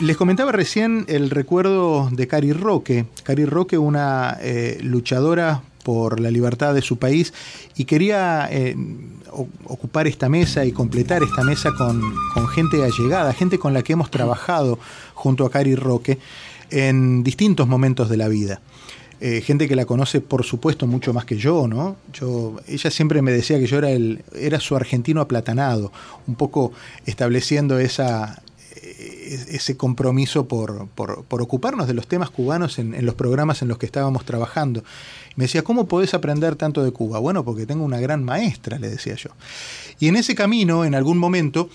Les comentaba recién el recuerdo de Cari Roque. Cari Roque, una eh, luchadora por la libertad de su país y quería eh, ocupar esta mesa y completar esta mesa con, gente allegada, gente con la que hemos trabajado junto a Cari Roque en distintos momentos de la vida. Eh, gente que la conoce, por supuesto, mucho más que yo, ¿no? Yo, ella siempre me decía que yo era, el, era su argentino aplatanado, un poco estableciendo esa, ese compromiso por, por, ocuparnos de los temas cubanos en, en, los programas en los que estábamos trabajando. Me decía, ¿cómo podés aprender tanto de Cuba? Bueno, porque tengo una gran maestra, le decía yo. Y en ese camino, en algún momento,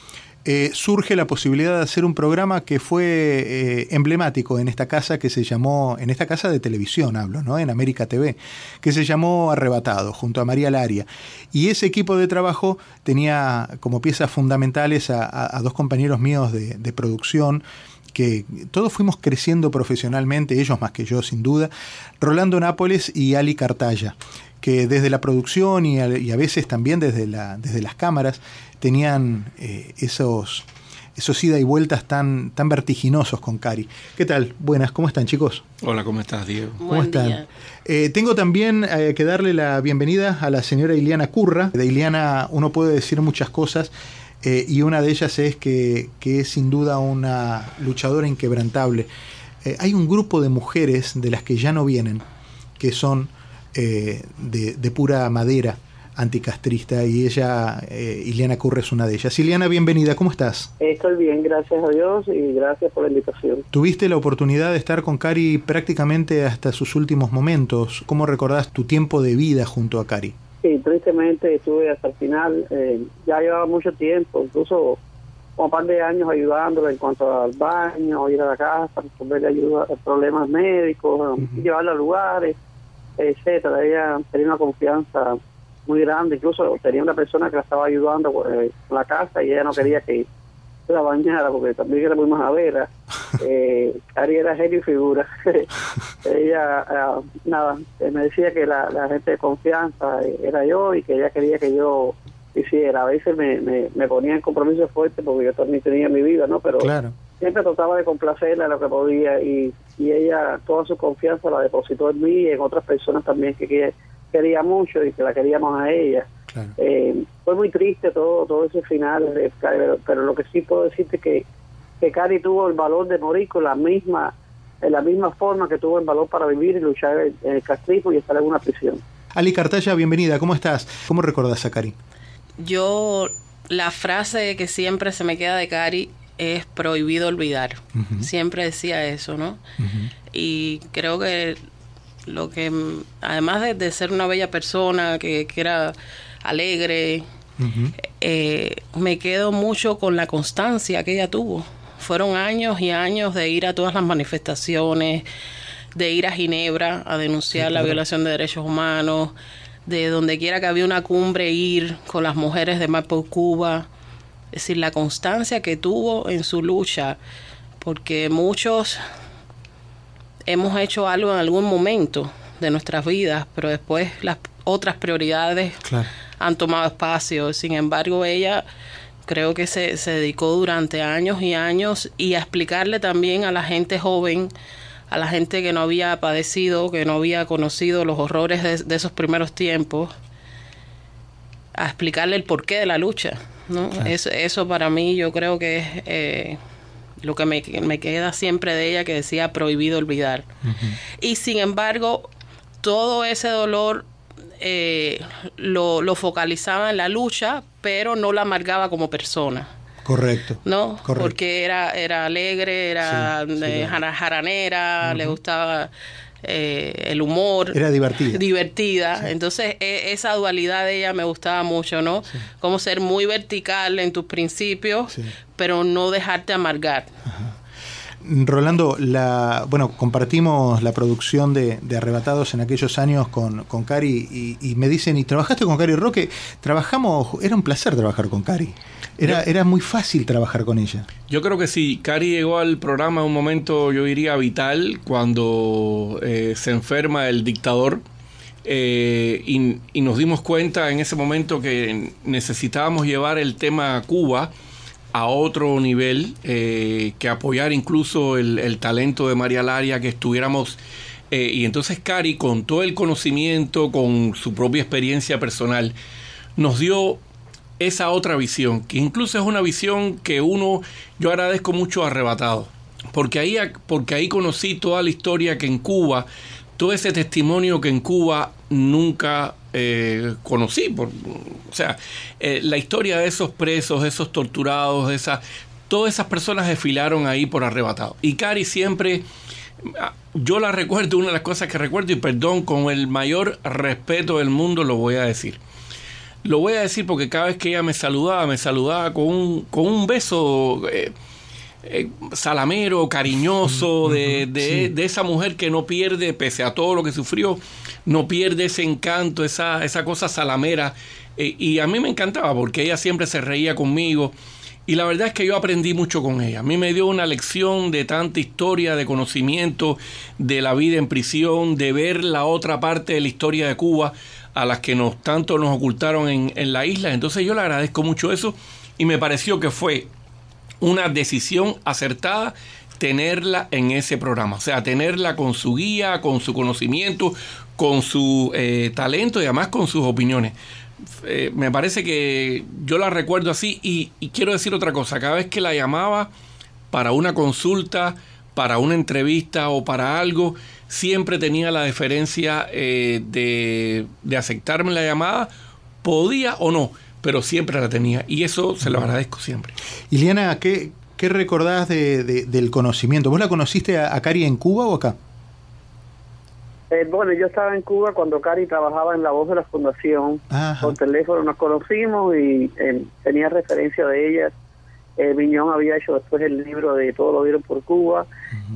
eh, surge la posibilidad de hacer un programa que fue eh, emblemático en esta casa que se llamó, en esta casa de televisión hablo, ¿no? En América TV, que se llamó Arrebatado, junto a María Laria. Y ese equipo de trabajo tenía como piezas fundamentales a, dos compañeros míos de, de producción, que todos fuimos creciendo profesionalmente, ellos más que yo sin duda, Rolando Nápoles y Ali Cartaya que desde la producción y a, veces también desde, la, desde las cámaras tenían eh, esos, esos ida y vueltas tan, tan vertiginosos con Cari. ¿Qué tal? Buenas, ¿cómo están chicos? Hola, ¿cómo estás, Diego? ¿Cómo están? Eh, tengo también eh, que darle la bienvenida a la señora Iliana Curra. De Iliana uno puede decir muchas cosas. Y una de ellas es que, que, es sin duda una luchadora inquebrantable. hay un grupo de mujeres de las que ya no vienen, que son eh, de, pura madera anticastrista y ella, eh, Ileana Curre, es una de ellas. Ileana, bienvenida, ¿cómo estás? Estoy bien, gracias a Dios y gracias por la invitación. Tuviste la oportunidad de estar con Cari prácticamente hasta sus últimos momentos. ¿Cómo recordás tu tiempo de vida junto a Cari? Sí, tristemente estuve hasta el final. Eh, ya llevaba mucho tiempo, incluso un par de años ayudándola en cuanto al baño, ir a la casa, resolverle ayuda, problemas médicos, llevarla a lugares etcétera. Ella tenía una confianza muy grande, incluso tenía una persona que la estaba ayudando eh, con la casa y ella no quería que la bañara porque también era muy majadera. Eh, Ari era genio y figura. ella, ah, nada, eh, me decía que la, gente de confianza era yo y que ella quería que yo hiciera. A veces me, me, ponía en compromiso fuerte porque yo también tenía mi vida, ¿no? Pero siempre trataba de complacerla lo que podía y y ella toda su confianza la depositó en mí y en otras personas también que, quería mucho y que la queríamos a ella. Eh, fue muy triste todo todo ese final, pero, lo que sí puedo decirte que que Cari tuvo el valor de morir con la misma en la misma forma que tuvo el valor para vivir y luchar en, el castrismo y estar en una prisión. Ali Cartaya, bienvenida, ¿cómo estás? ¿Cómo recordas a Cari? Yo, la frase que siempre se me queda de Cari es prohibido olvidar. Siempre decía eso, ¿no? Y creo que lo que, además de, ser una bella persona, que, era alegre, eh, me quedo mucho con la constancia que ella tuvo. Fueron años y años de ir a todas las manifestaciones, de ir a Ginebra a denunciar la violación de derechos humanos, de donde quiera que había una cumbre ir con las mujeres de Mapo Cuba. Es decir, la constancia que tuvo en su lucha, porque muchos hemos hecho algo en algún momento de nuestras vidas, pero después las otras prioridades han tomado espacio. Sin embargo, ella creo que se, se, dedicó durante años y años y a explicarle también a la gente joven, a la gente que no había padecido, que no había conocido los horrores de esos primeros tiempos, a explicarle el porqué de la lucha. ¿no? Eso, eso para mí yo creo que es eh, lo que me, me, queda siempre de ella que decía prohibido olvidar. Y sin embargo, todo ese dolor eh, lo, lo, focalizaba en la lucha, pero no la amargaba como persona. Correcto. ¿No? Porque era, era alegre, era jaranera, le gustaba eh, el humor. Era divertida. Divertida. Entonces, e, esa dualidad de ella me gustaba mucho, ¿no? Como ser muy vertical en tus principios, pero no dejarte amargar. Rolando, la, bueno, compartimos la producción de, Arrebatados en aquellos años con, con Cari y, me dicen, ¿y trabajaste con Cari Roque? Trabajamos, era un placer trabajar con Cari. Era, era muy fácil trabajar con ella. Yo creo que sí. Cari llegó al programa en un momento, yo diría, vital, cuando eh, se enferma el dictador. Eh, y, y, nos dimos cuenta en ese momento que necesitábamos llevar el tema a Cuba a otro nivel, eh, que apoyar incluso el, talento de María Laria, que estuviéramos... Eh, y entonces Cari, con todo el conocimiento, con su propia experiencia personal, nos dio esa otra visión, que incluso es una visión que uno, yo agradezco mucho arrebatado, porque ahí, porque ahí conocí toda la historia que en Cuba, todo ese testimonio que en Cuba nunca eh, conocí. Por, o sea, eh, la historia de esos presos, esos torturados, esa, todas esas personas desfilaron ahí por arrebatado. Y Cari siempre, ah, yo la recuerdo, una de las cosas que recuerdo, y perdón, con el mayor respeto del mundo lo voy a decir. Lo voy a decir porque cada vez que ella me saludaba, me saludaba con un, con un beso. Eh, salamero, cariñoso, de, de, esa mujer que no pierde, pese a todo lo que sufrió, no pierde ese encanto, esa, esa cosa salamera. Eh, y a mí me encantaba porque ella siempre se reía conmigo. Y la verdad es que yo aprendí mucho con ella. A mí me dio una lección de tanta historia, de conocimiento, de la vida en prisión, de ver la otra parte de la historia de Cuba a las que nos tanto nos ocultaron en, en la isla. Entonces yo le agradezco mucho eso y me pareció que fue una decisión acertada tenerla en ese programa, o sea, tenerla con su guía, con su conocimiento, con su eh, talento y además con sus opiniones. Eh, me parece que yo la recuerdo así y, quiero decir otra cosa, cada vez que la llamaba para una consulta, para una entrevista o para algo, siempre tenía la deferencia eh, de, de aceptarme la llamada, podía o no, pero siempre la tenía y eso se lo agradezco siempre. Iliana, ¿qué, qué recordás de, del conocimiento? ¿Vos la conociste a, a Cari en Cuba o acá? Eh, bueno, yo estaba en Cuba cuando Cari trabajaba en la voz de la fundación. Por teléfono nos conocimos y eh, tenía referencia de ella. Eh, Viñón había hecho después el libro de Todo lo vieron por Cuba.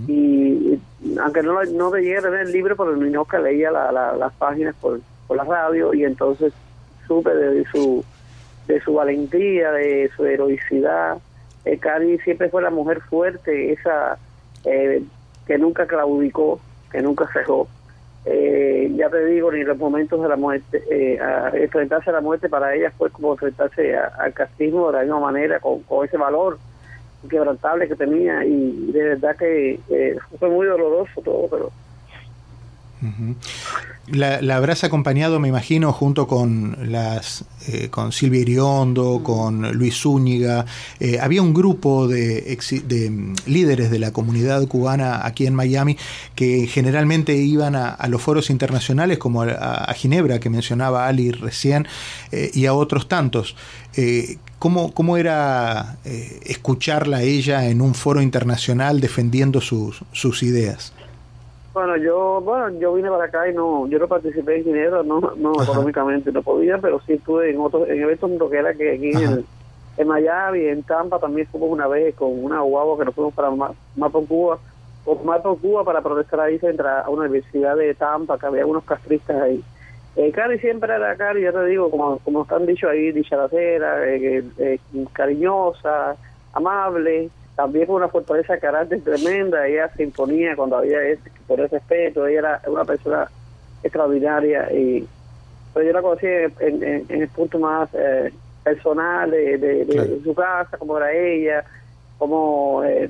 y, aunque no, no veía el libro, pero que leía las páginas por, por la radio y entonces supe de su, de su valentía, de su heroicidad. Eh, Cari siempre fue la mujer fuerte, esa que nunca claudicó, que cejó. cejó eh, ya te digo, ni los momentos de la muerte, eh, enfrentarse a la muerte para ella fue como enfrentarse al castigo de la misma manera, con, ese valor inquebrantable que tenía y de verdad que eh, fue muy doloroso todo, pero la, habrás acompañado, me imagino, junto con las eh, con Silvia Iriondo, con Luis Zúñiga. Eh, había un grupo de, de, mm, líderes de la comunidad cubana aquí en Miami que generalmente iban a, los foros internacionales, como a, Ginebra, que mencionaba Ali recién, eh, y a otros tantos. ¿cómo, ¿Cómo era escucharla a ella en un foro internacional defendiendo sus, sus ideas? Bueno, yo bueno yo vine para acá y no yo no participé en dinero, no no económicamente no podía, pero sí estuve en otros en eventos que era que aquí en, en, Miami, en Tampa también fuimos una vez con una guagua que nos fuimos para Mapo Cuba, con Mapo Cuba para protestar ahí a una universidad de Tampa que había unos castristas ahí. Eh, Cari siempre era Cari, ya te digo, como como están dicho ahí, dicharacera, eh, eh, cariñosa, amable, también con una fortaleza de carácter tremenda, ella se imponía cuando había ese, por ese respeto, ella era una persona extraordinaria y pero yo la conocí en, el punto más eh, personal de, su casa, como era ella, cómo eh,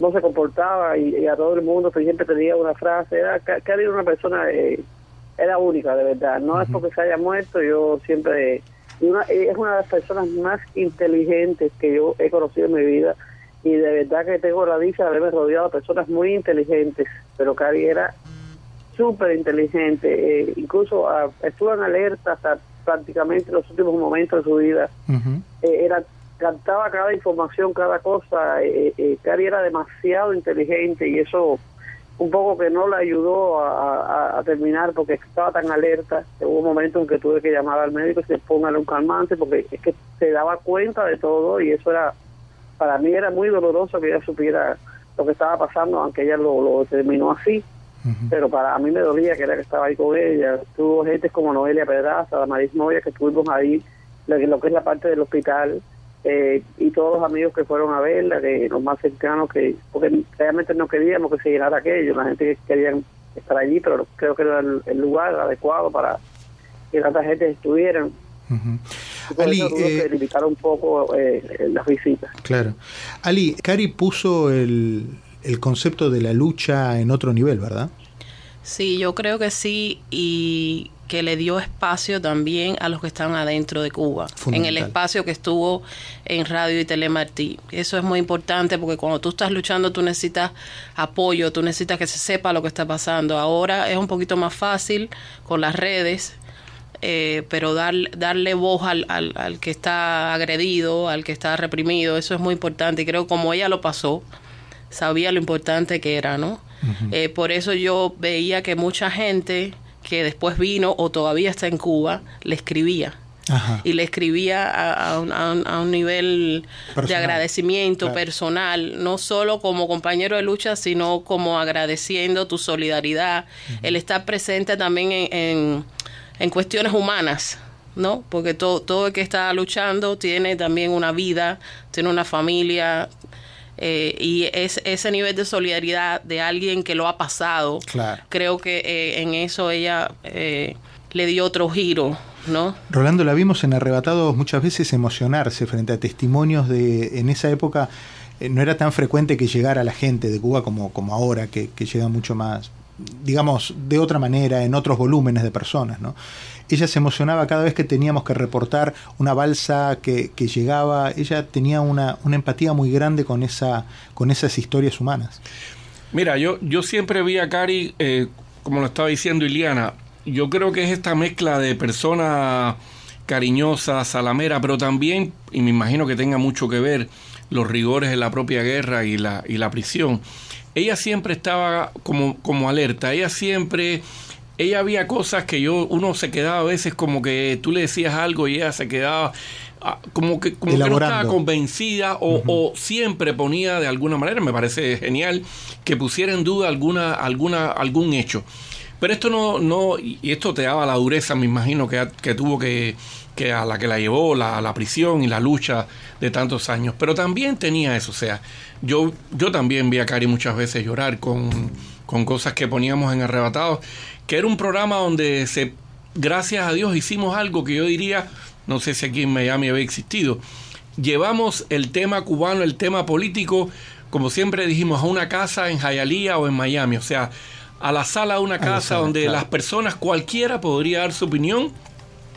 no se comportaba y, a todo el mundo siempre tenía una frase, era era una persona, eh, era única de verdad, no es porque se haya muerto, yo siempre, es una de las personas más inteligentes que yo he conocido en mi vida, y de verdad que tengo la dicha de haberme rodeado de personas muy inteligentes, pero Cari era súper inteligente, eh, incluso uh, estuvo en alerta hasta prácticamente los últimos momentos de su vida. Eh, era cantaba cada información, cada cosa. Eh, eh, Cari era demasiado inteligente y eso un poco que no le ayudó a, terminar porque estaba tan alerta. Hubo un momento en que tuve que llamar al médico y se póngale un calmante porque es que se daba cuenta de todo y eso era para mí era muy doloroso que ella supiera lo que estaba pasando, aunque ella lo, lo terminó así. Pero para mí me dolía que era que estaba ahí con ella. Tuvo gente como Noelia Pedraza, Damaris Moya, que estuvimos ahí, lo que, lo que es la parte del hospital, eh, y todos los amigos que fueron a verla, que los más cercanos, que porque realmente no queríamos que se llenara aquello, la gente que quería estar allí, pero creo que era el, lugar adecuado para que tanta gente estuvieran. Ali, eh, limitar un poco eh, las visitas. Claro. Ali, Cari puso el, el concepto de la lucha en otro nivel, ¿verdad? Sí, yo creo que sí y que le dio espacio también a los que estaban adentro de Cuba, en el espacio que estuvo en Radio y Telemartí. Eso es muy importante porque cuando tú estás luchando tú necesitas apoyo, tú necesitas que se sepa lo que está pasando. Ahora es un poquito más fácil con las redes, eh, pero dar, darle voz al, al, al, que está agredido, al que está reprimido, eso es muy importante. Y creo que como ella lo pasó, sabía lo importante que era, ¿no? eh, por eso yo veía que mucha gente que después vino o todavía está en Cuba, le escribía. Ajá. Y le escribía a, a, un, a un, nivel personal. de agradecimiento claro. personal, no solo como compañero de lucha, sino como agradeciendo tu solidaridad, uh -huh. el estar presente también en, en, en cuestiones humanas, ¿no? Porque todo, todo el que está luchando tiene también una vida, tiene una familia, eh, y es, ese nivel de solidaridad de alguien que lo ha pasado, claro. creo que eh, en eso ella eh, le dio otro giro, ¿no? Rolando, la vimos en Arrebatados muchas veces emocionarse frente a testimonios de, en esa época, eh, no era tan frecuente que llegara la gente de Cuba como, como ahora, que, que llega mucho más, digamos, de otra manera, en otros volúmenes de personas, ¿no? ella se emocionaba cada vez que teníamos que reportar una balsa que, que llegaba, ella tenía una, una, empatía muy grande con, esa, con esas historias humanas. Mira, yo, yo siempre vi a Cari, eh, como lo estaba diciendo Iliana, yo creo que es esta mezcla de persona cariñosa, salamera, pero también, y me imagino que tenga mucho que ver, los rigores de la propia guerra y la, y la prisión. Ella siempre estaba como, como alerta, ella siempre ella había cosas que yo, uno se quedaba a veces como que tú le decías algo y ella se quedaba ah, como que, como que no estaba convencida o, uh -huh. o, siempre ponía de alguna manera, me parece genial, que pusiera en duda alguna, alguna, algún hecho. Pero esto no, no, y esto te daba la dureza, me imagino, que, que tuvo que, que a la que la llevó la, la prisión y la lucha de tantos años. Pero también tenía eso, o sea, yo, yo también vi a Cari muchas veces llorar con, con cosas que poníamos en arrebatados que era un programa donde se, gracias a Dios hicimos algo que yo diría, no sé si aquí en Miami había existido, llevamos el tema cubano, el tema político, como siempre dijimos, a una casa en Hialeah o en Miami, o sea, a la sala de una casa sala, donde claro. las personas, cualquiera podría dar su opinión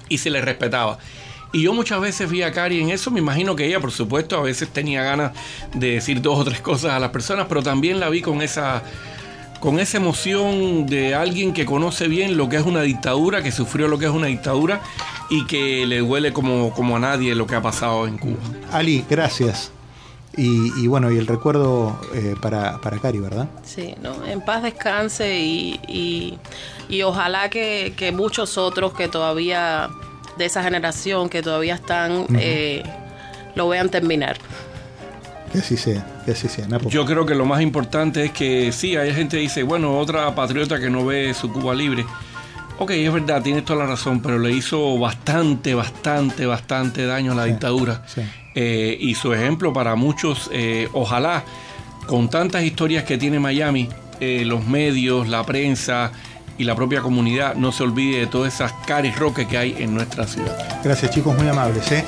y se le respetaba. Y yo muchas veces vi a Cari en eso, me imagino que ella, por supuesto, a veces tenía ganas de decir dos o tres cosas a las personas, pero también la vi con esa con esa emoción de alguien que conoce bien lo que es una dictadura, que sufrió lo que es una dictadura y que le duele como, como a nadie lo que ha pasado en Cuba. Ali, gracias. Y, y bueno, y el recuerdo eh, para, para Cari, ¿verdad? Sí, no, en paz descanse y, y, y ojalá que, que, muchos otros que todavía, de esa generación, que todavía están, uh -huh. eh, lo vean terminar. Que así sea, que así sea. Napo. Yo creo que lo más importante es que sí, hay gente que dice, bueno, otra patriota que no ve su Cuba libre. Ok, es verdad, tienes toda la razón, pero le hizo bastante, bastante, bastante daño a la sí, dictadura. Sí. Eh, y su ejemplo para muchos, eh, ojalá, con tantas historias que tiene Miami, eh, los medios, la prensa y la propia comunidad, no se olvide de todas esas caris roques que hay en nuestra ciudad. Gracias chicos, muy amables. ¿eh?